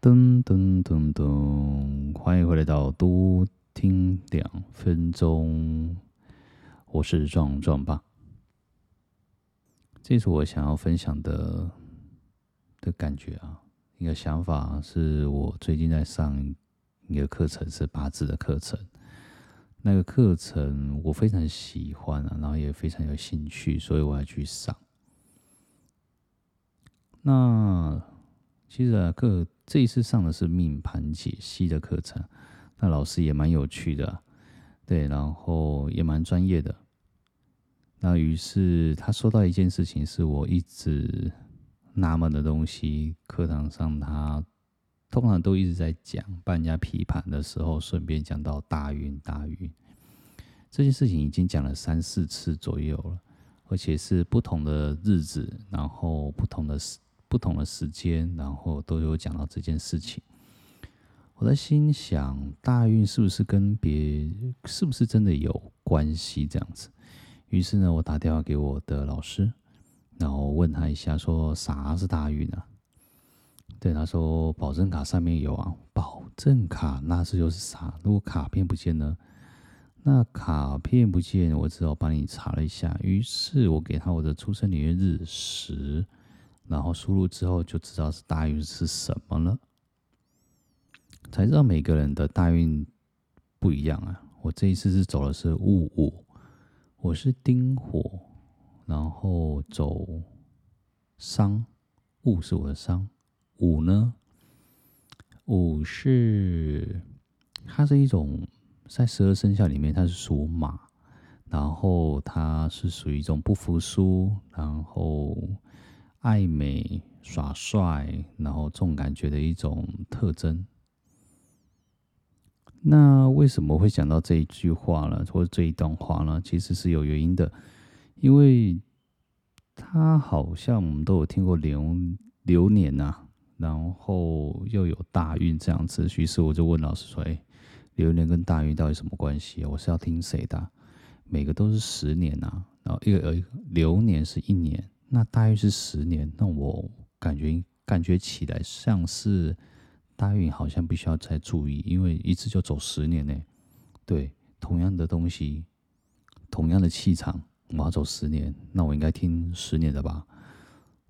噔噔噔噔，欢迎回来到多听两分钟，我是壮壮爸。这是我想要分享的的感觉啊，一个想法是我最近在上一个课程，是八字的课程。那个课程我非常喜欢啊，然后也非常有兴趣，所以我要去上。那其实啊，课这一次上的是命盘解析的课程，那老师也蛮有趣的，对，然后也蛮专业的。那于是他说到一件事情，是我一直纳闷的东西。课堂上他通常都一直在讲，帮人家批盘的时候，顺便讲到大运大运这件事情，已经讲了三四次左右了，而且是不同的日子，然后不同的时不同的时间，然后都有讲到这件事情。我在心想，大运是不是跟别是不是真的有关系这样子？于是呢，我打电话给我的老师，然后问他一下，说啥是大运啊？对，他说保证卡上面有啊。保证卡那是又是啥？如果卡片不见呢？那卡片不见，我只好帮你查了一下。于是我给他我的出生年月日时，然后输入之后就知道是大运是什么了。才知道每个人的大运不一样啊。我这一次是走的是戊午。我是丁火，然后走商，戊是我的商，午呢，午是它是一种在十二生肖里面，它是属马，然后它是属于一种不服输，然后爱美耍帅，然后重感觉的一种特征。那为什么会讲到这一句话呢？或者这一段话呢？其实是有原因的，因为他好像我们都有听过流流年呐、啊，然后又有大运这样子，于是我就问老师说：“哎，流年跟大运到底什么关系？我是要听谁的？每个都是十年呐、啊，然后一个呃流年是一年，那大约是十年，那我感觉感觉起来像是。”大运好像必须要再注意，因为一次就走十年呢。对，同样的东西，同样的气场，我要走十年，那我应该听十年的吧？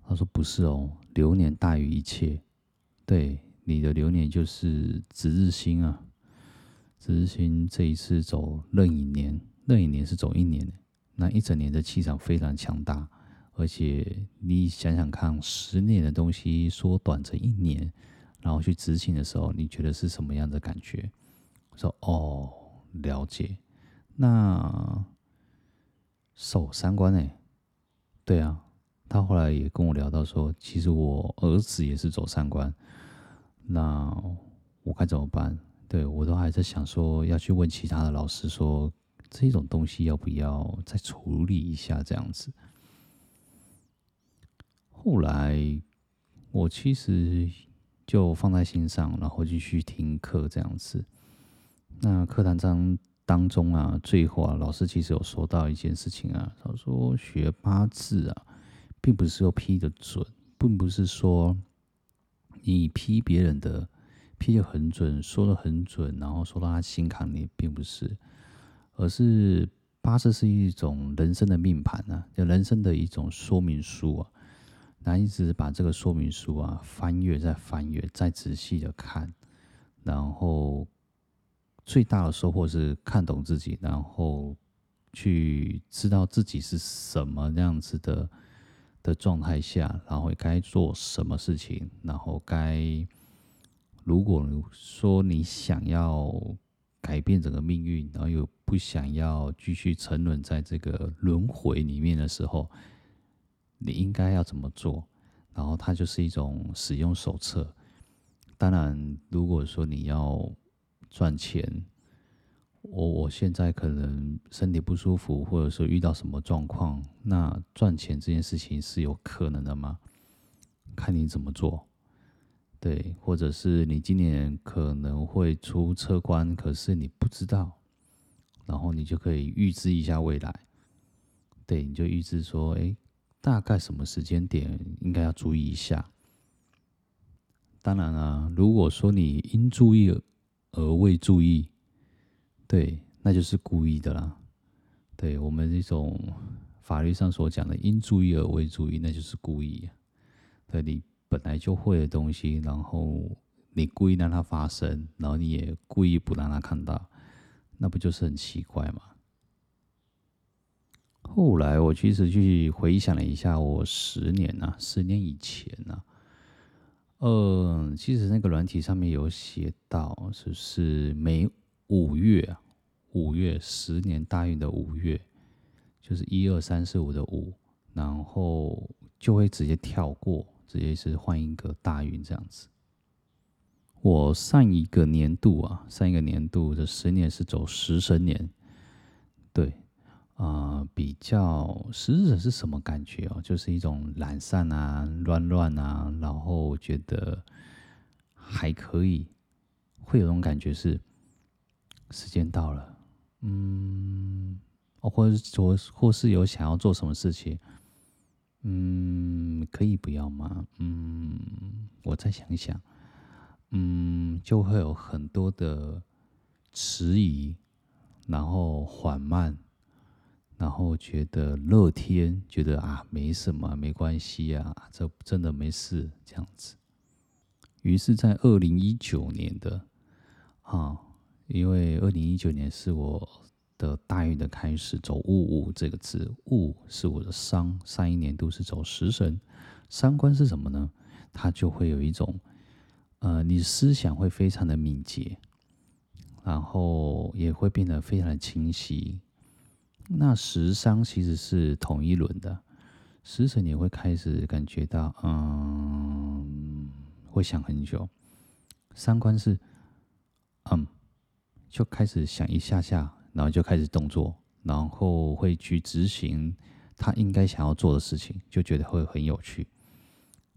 他说不是哦，流年大于一切。对，你的流年就是值日星啊，值日星这一次走壬寅年，壬寅年是走一年，那一整年的气场非常强大，而且你想想看，十年的东西缩短成一年。然后去执行的时候，你觉得是什么样的感觉？说哦，了解。那守三观哎，对啊，他后来也跟我聊到说，其实我儿子也是走三观。那我该怎么办？对，我都还在想说要去问其他的老师说，这种东西要不要再处理一下这样子。后来我其实。就放在心上，然后继续听课这样子。那课堂上当中啊，最后啊，老师其实有说到一件事情啊，他说学八字啊，并不是说批的准，并不是说你批别人的批的很准，说的很准，然后说到他心坎里，并不是，而是八字是一种人生的命盘啊，就人生的一种说明书啊。那一直把这个说明书啊翻阅，再翻阅，再仔细的看，然后最大的收获是看懂自己，然后去知道自己是什么样子的的状态下，然后该做什么事情，然后该如果说你想要改变整个命运，然后又不想要继续沉沦在这个轮回里面的时候。你应该要怎么做？然后它就是一种使用手册。当然，如果说你要赚钱，我我现在可能身体不舒服，或者说遇到什么状况，那赚钱这件事情是有可能的吗？看你怎么做。对，或者是你今年可能会出车关，可是你不知道，然后你就可以预知一下未来。对，你就预知说，哎。大概什么时间点应该要注意一下？当然啊，如果说你应注意而未注意，对，那就是故意的啦。对我们这种法律上所讲的应注意而未注意，那就是故意。对，你本来就会的东西，然后你故意让它发生，然后你也故意不让它看到，那不就是很奇怪吗？后来我其实去回想了一下，我十年呐、啊，十年以前呐、啊，呃，其实那个软体上面有写到，就是每五月啊，五月十年大运的五月，就是一二三四五的五，然后就会直接跳过，直接是换一个大运这样子。我上一个年度啊，上一个年度的十年是走食神年，对。啊、比较食神是什么感觉哦？就是一种懒散啊、乱乱啊，然后觉得还可以，会有种感觉是时间到了，嗯，或者或或是有想要做什么事情，嗯，可以不要吗？嗯，我再想想，嗯，就会有很多的迟疑，然后缓慢。然后觉得乐天，觉得啊没什么，没关系啊，这真的没事这样子。于是，在二零一九年的啊，因为二零一九年是我的大运的开始，走戊午这个字，戊是我的商，上一年度是走食神，伤官是什么呢？它就会有一种，呃，你思想会非常的敏捷，然后也会变得非常的清晰。那食伤其实是同一轮的，食神你会开始感觉到，嗯，会想很久。三观是，嗯，就开始想一下下，然后就开始动作，然后会去执行他应该想要做的事情，就觉得会很有趣。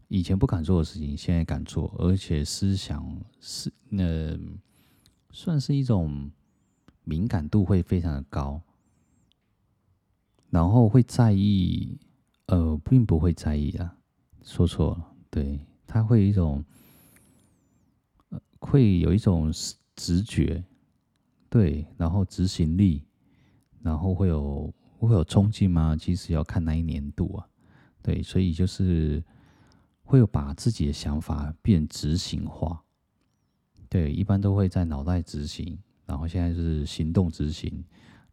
以前不敢做的事情，现在敢做，而且思想是那算是一种敏感度会非常的高。然后会在意，呃，并不会在意啊，说错了，对，他会有一种，呃，会有一种直觉，对，然后执行力，然后会有会有冲劲吗？其实要看那一年度啊，对，所以就是会有把自己的想法变执行化，对，一般都会在脑袋执行，然后现在是行动执行。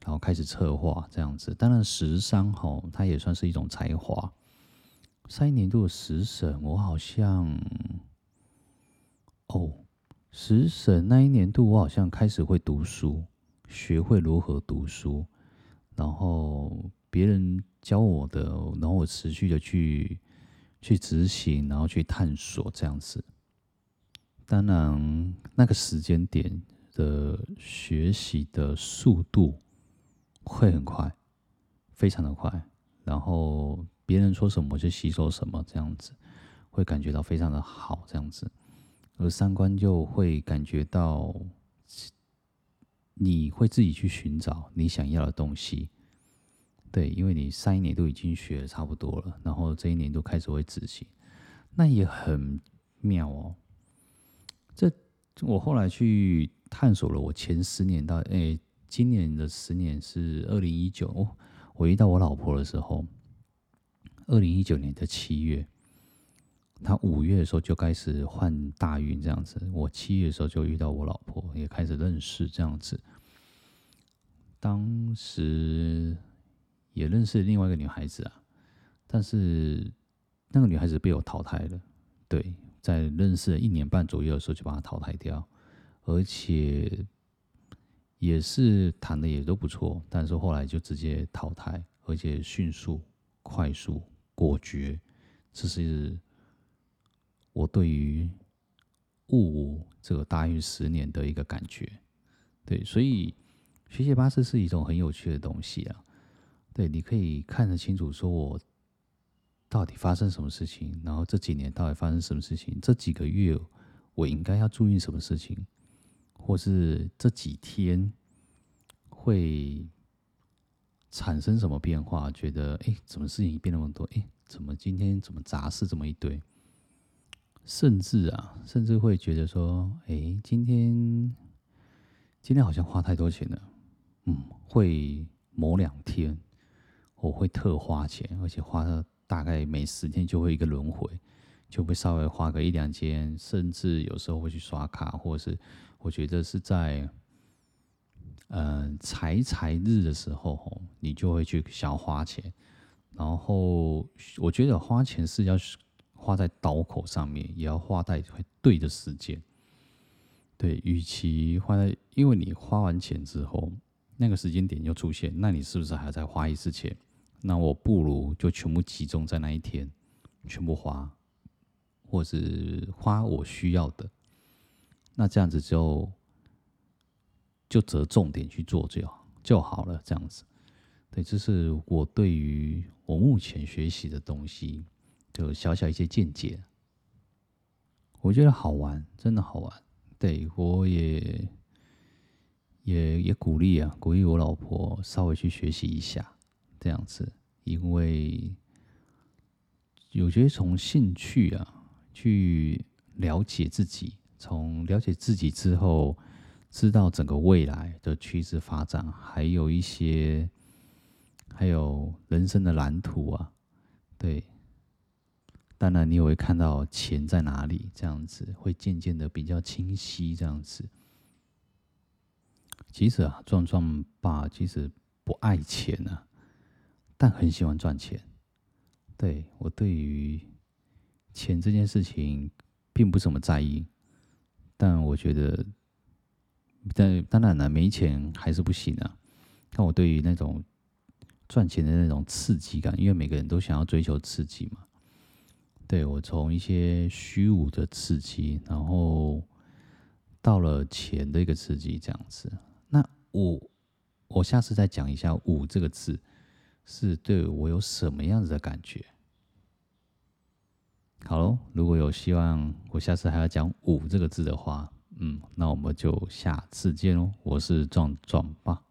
然后开始策划这样子，当然食伤吼，它也算是一种才华。上一年度的食神，我好像哦，食神那一年度我好像开始会读书，学会如何读书，然后别人教我的，然后我持续的去去执行，然后去探索这样子。当然，那个时间点的学习的速度。会很快，非常的快，然后别人说什么就吸收什么，这样子会感觉到非常的好，这样子，而三观就会感觉到你会自己去寻找你想要的东西，对，因为你上一年都已经学的差不多了，然后这一年都开始会执行，那也很妙哦。这我后来去探索了，我前十年到诶。今年的十年是二零一九，我遇到我老婆的时候，二零一九年的七月，她五月的时候就开始换大运这样子，我七月的时候就遇到我老婆，也开始认识这样子。当时也认识另外一个女孩子啊，但是那个女孩子被我淘汰了。对，在认识了一年半左右的时候就把她淘汰掉，而且。也是谈的也都不错，但是后来就直接淘汰，而且迅速、快速、果决，这是我对于戊午这个大运十年的一个感觉。对，所以学习八字是一种很有趣的东西啊。对，你可以看得清楚，说我到底发生什么事情，然后这几年到底发生什么事情，这几个月我应该要注意什么事情。或是这几天会产生什么变化？觉得哎，怎么事情变那么多？哎，怎么今天怎么杂事这么一堆？甚至啊，甚至会觉得说，哎，今天今天好像花太多钱了，嗯，会某两天我会特花钱，而且花了大概每十天就会一个轮回，就会稍微花个一两千，甚至有时候会去刷卡，或者是我觉得是在。嗯，财财日的时候，你就会去想要花钱，然后我觉得花钱是要花在刀口上面，也要花在对的时间。对，与其花在，因为你花完钱之后，那个时间点又出现，那你是不是还要再花一次钱？那我不如就全部集中在那一天，全部花，或是花我需要的，那这样子就。就择重点去做就好就好了，这样子。对，这是我对于我目前学习的东西，就小小一些见解。我觉得好玩，真的好玩。对，我也也也鼓励啊，鼓励我老婆稍微去学习一下，这样子。因为我觉得从兴趣啊，去了解自己，从了解自己之后。知道整个未来的趋势发展，还有一些，还有人生的蓝图啊，对。当然，你也会看到钱在哪里，这样子会渐渐的比较清晰，这样子。其实啊，壮壮爸其实不爱钱啊，但很喜欢赚钱。对，我对于钱这件事情并不怎么在意，但我觉得。但当然了，没钱还是不行啊。但我对于那种赚钱的那种刺激感，因为每个人都想要追求刺激嘛。对，我从一些虚无的刺激，然后到了钱的一个刺激，这样子。那我我下次再讲一下“五”这个字是对我有什么样子的感觉。好喽，如果有希望我下次还要讲“五”这个字的话。嗯，那我们就下次见喽。我是壮壮爸。